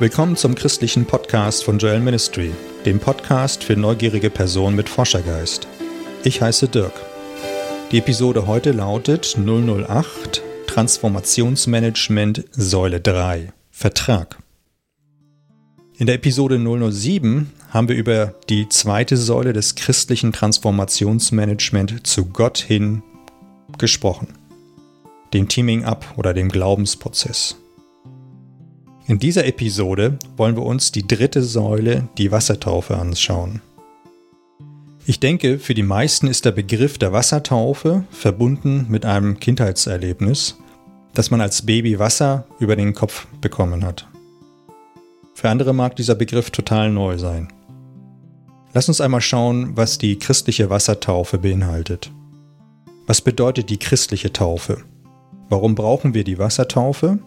Willkommen zum christlichen Podcast von Joel Ministry, dem Podcast für neugierige Personen mit Forschergeist. Ich heiße Dirk. Die Episode heute lautet 008 Transformationsmanagement Säule 3 Vertrag. In der Episode 007 haben wir über die zweite Säule des christlichen Transformationsmanagement zu Gott hin gesprochen. Dem Teaming Up oder dem Glaubensprozess. In dieser Episode wollen wir uns die dritte Säule, die Wassertaufe, anschauen. Ich denke, für die meisten ist der Begriff der Wassertaufe verbunden mit einem Kindheitserlebnis, das man als Baby Wasser über den Kopf bekommen hat. Für andere mag dieser Begriff total neu sein. Lass uns einmal schauen, was die christliche Wassertaufe beinhaltet. Was bedeutet die christliche Taufe? Warum brauchen wir die Wassertaufe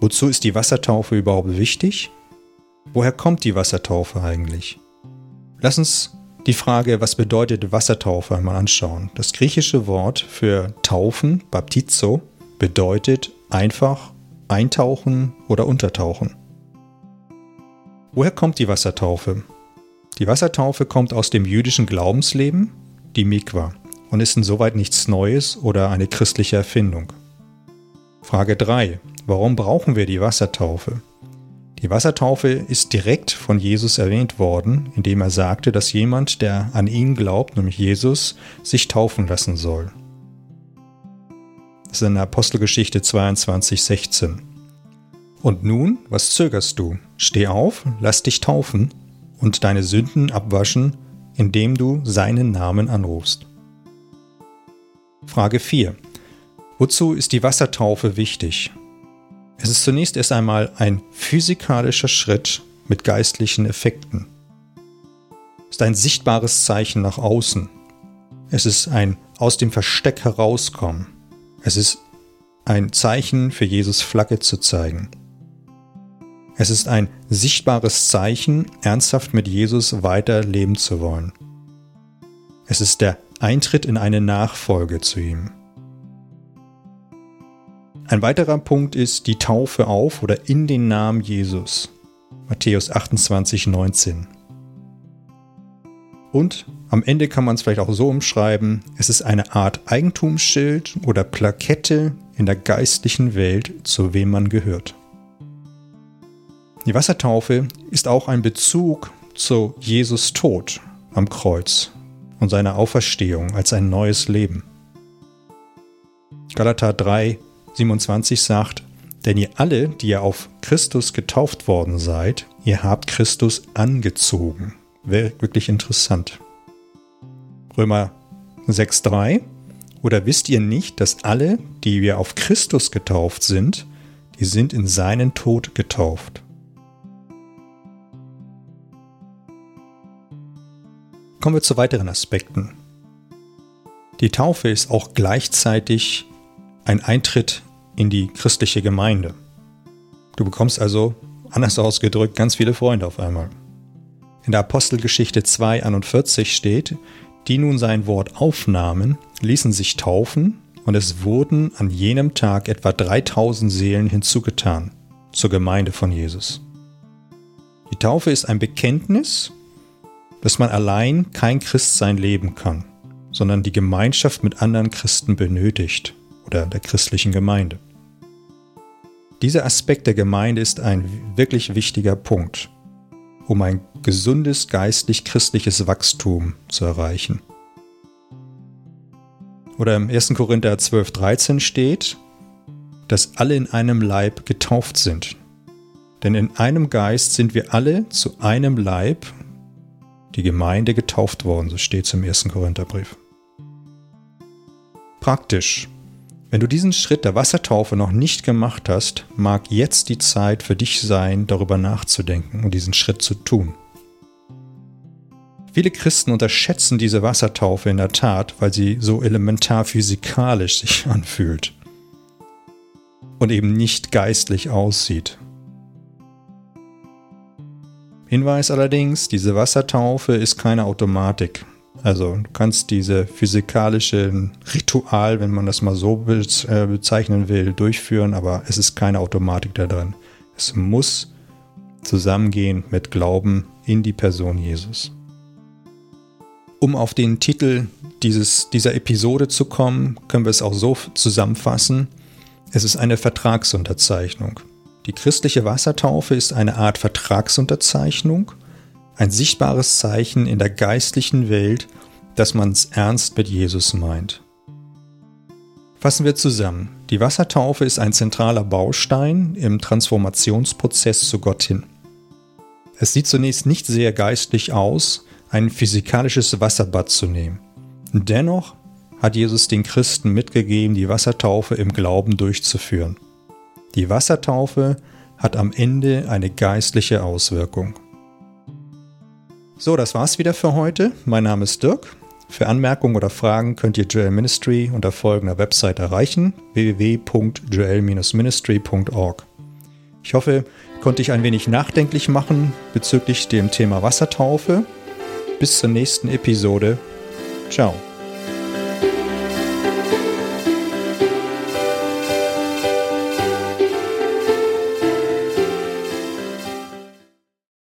Wozu ist die Wassertaufe überhaupt wichtig? Woher kommt die Wassertaufe eigentlich? Lass uns die Frage, was bedeutet Wassertaufe, einmal anschauen. Das griechische Wort für taufen, baptizo, bedeutet einfach eintauchen oder untertauchen. Woher kommt die Wassertaufe? Die Wassertaufe kommt aus dem jüdischen Glaubensleben, die Mikwa, und ist insoweit nichts Neues oder eine christliche Erfindung. Frage 3. Warum brauchen wir die Wassertaufe? Die Wassertaufe ist direkt von Jesus erwähnt worden, indem er sagte, dass jemand, der an ihn glaubt, nämlich Jesus, sich taufen lassen soll. Das ist in Apostelgeschichte 22, 16. Und nun, was zögerst du? Steh auf, lass dich taufen und deine Sünden abwaschen, indem du seinen Namen anrufst. Frage 4. Wozu ist die Wassertaufe wichtig? Es ist zunächst erst einmal ein physikalischer Schritt mit geistlichen Effekten. Es ist ein sichtbares Zeichen nach außen. Es ist ein aus dem Versteck herauskommen. Es ist ein Zeichen für Jesus Flagge zu zeigen. Es ist ein sichtbares Zeichen, ernsthaft mit Jesus weiter leben zu wollen. Es ist der Eintritt in eine Nachfolge zu ihm. Ein weiterer Punkt ist die Taufe auf oder in den Namen Jesus. Matthäus 28, 19. Und am Ende kann man es vielleicht auch so umschreiben, es ist eine Art Eigentumsschild oder Plakette in der geistlichen Welt, zu wem man gehört. Die Wassertaufe ist auch ein Bezug zu Jesus Tod am Kreuz und seiner Auferstehung als ein neues Leben. Galater 3, 27 sagt, denn ihr alle, die ihr auf Christus getauft worden seid, ihr habt Christus angezogen. Wäre wirklich interessant. Römer 6.3 Oder wisst ihr nicht, dass alle, die wir auf Christus getauft sind, die sind in seinen Tod getauft? Kommen wir zu weiteren Aspekten. Die Taufe ist auch gleichzeitig ein Eintritt in die christliche Gemeinde. Du bekommst also, anders ausgedrückt, ganz viele Freunde auf einmal. In der Apostelgeschichte 2,41 steht, die nun sein Wort aufnahmen, ließen sich taufen, und es wurden an jenem Tag etwa 3000 Seelen hinzugetan zur Gemeinde von Jesus. Die Taufe ist ein Bekenntnis, dass man allein kein Christsein leben kann, sondern die Gemeinschaft mit anderen Christen benötigt oder der christlichen Gemeinde. Dieser Aspekt der Gemeinde ist ein wirklich wichtiger Punkt, um ein gesundes geistlich-christliches Wachstum zu erreichen. Oder im 1. Korinther 12,13 steht, dass alle in einem Leib getauft sind. Denn in einem Geist sind wir alle zu einem Leib, die Gemeinde getauft worden, so steht es im 1. Korintherbrief. Praktisch wenn du diesen Schritt der Wassertaufe noch nicht gemacht hast, mag jetzt die Zeit für dich sein, darüber nachzudenken und diesen Schritt zu tun. Viele Christen unterschätzen diese Wassertaufe in der Tat, weil sie so elementar physikalisch sich anfühlt und eben nicht geistlich aussieht. Hinweis allerdings, diese Wassertaufe ist keine Automatik. Also du kannst diese physikalische Ritual, wenn man das mal so äh, bezeichnen will, durchführen, aber es ist keine Automatik da drin. Es muss zusammengehen mit Glauben in die Person Jesus. Um auf den Titel dieses, dieser Episode zu kommen, können wir es auch so zusammenfassen. Es ist eine Vertragsunterzeichnung. Die christliche Wassertaufe ist eine Art Vertragsunterzeichnung, ein sichtbares Zeichen in der geistlichen Welt, dass man es ernst mit Jesus meint. Fassen wir zusammen. Die Wassertaufe ist ein zentraler Baustein im Transformationsprozess zu Gott hin. Es sieht zunächst nicht sehr geistlich aus, ein physikalisches Wasserbad zu nehmen. Dennoch hat Jesus den Christen mitgegeben, die Wassertaufe im Glauben durchzuführen. Die Wassertaufe hat am Ende eine geistliche Auswirkung. So, das war's wieder für heute. Mein Name ist Dirk. Für Anmerkungen oder Fragen könnt ihr Joel Ministry unter folgender Website erreichen: www.joel-ministry.org. Ich hoffe, konnte ich ein wenig nachdenklich machen bezüglich dem Thema Wassertaufe. Bis zur nächsten Episode. Ciao.